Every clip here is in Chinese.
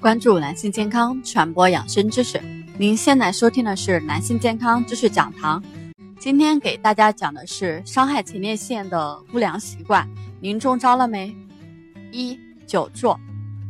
关注男性健康，传播养生知识。您现在收听的是男性健康知识讲堂。今天给大家讲的是伤害前列腺的不良习惯，您中招了没？一、久坐。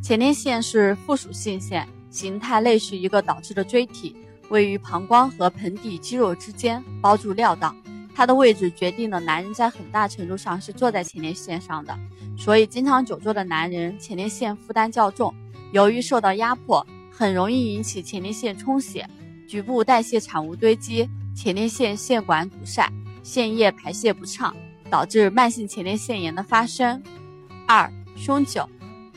前列腺是附属性腺，形态类似一个倒置的锥体，位于膀胱和盆底肌肉之间，包住尿道。它的位置决定了男人在很大程度上是坐在前列腺上的，所以经常久坐的男人前列腺负担较重。由于受到压迫，很容易引起前列腺充血，局部代谢产物堆积，前列腺腺管堵塞，腺液排泄不畅，导致慢性前列腺炎的发生。二、酗酒，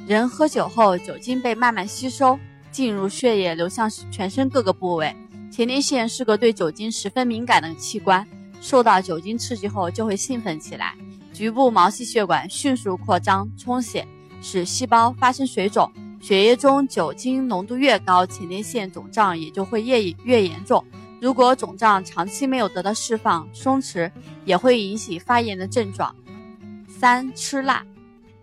人喝酒后，酒精被慢慢吸收，进入血液，流向全身各个部位。前列腺是个对酒精十分敏感的器官，受到酒精刺激后就会兴奋起来，局部毛细血管迅速扩张充血，使细胞发生水肿。血液中酒精浓度越高，前列腺肿胀也就会越越严重。如果肿胀长期没有得到释放、松弛，也会引起发炎的症状。三、吃辣，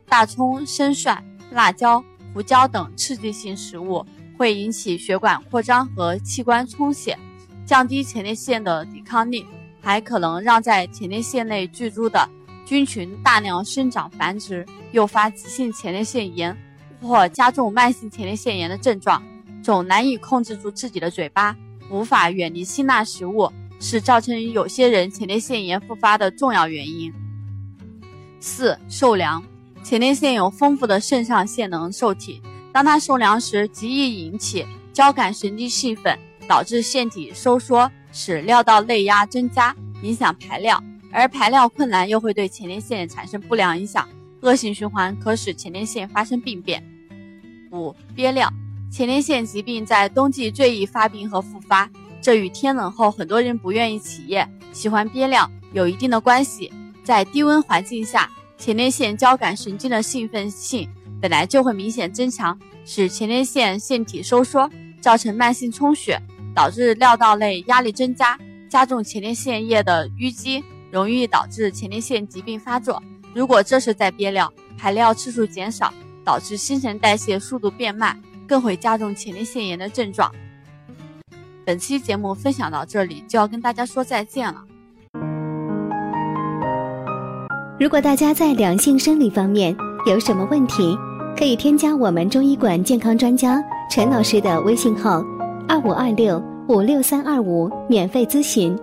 大葱、生蒜、辣椒、胡椒等刺激性食物会引起血管扩张和器官充血，降低前列腺的抵抗力，还可能让在前列腺内居住的菌群大量生长繁殖，诱发急性前列腺炎。或加重慢性前列腺炎的症状，总难以控制住自己的嘴巴，无法远离辛辣食物，是造成有些人前列腺炎复发的重要原因。四、受凉，前列腺有丰富的肾上腺能受体，当它受凉时，极易引起交感神经兴奋，导致腺体收缩，使尿道内压增加，影响排尿，而排尿困难又会对前列腺产生不良影响。恶性循环可使前列腺发生病变。五、憋尿，前列腺疾病在冬季最易发病和复发，这与天冷后很多人不愿意起夜、喜欢憋尿有一定的关系。在低温环境下，前列腺交感神经的兴奋性本来就会明显增强，使前列腺腺体收缩，造成慢性充血，导致尿道内压力增加，加重前列腺液的淤积，容易导致前列腺疾病发作。如果这时在憋尿，排尿次数减少，导致新陈代谢速度变慢，更会加重前列腺炎的症状。本期节目分享到这里，就要跟大家说再见了。如果大家在两性生理方面有什么问题，可以添加我们中医馆健康专家陈老师的微信号：二五二六五六三二五，免费咨询。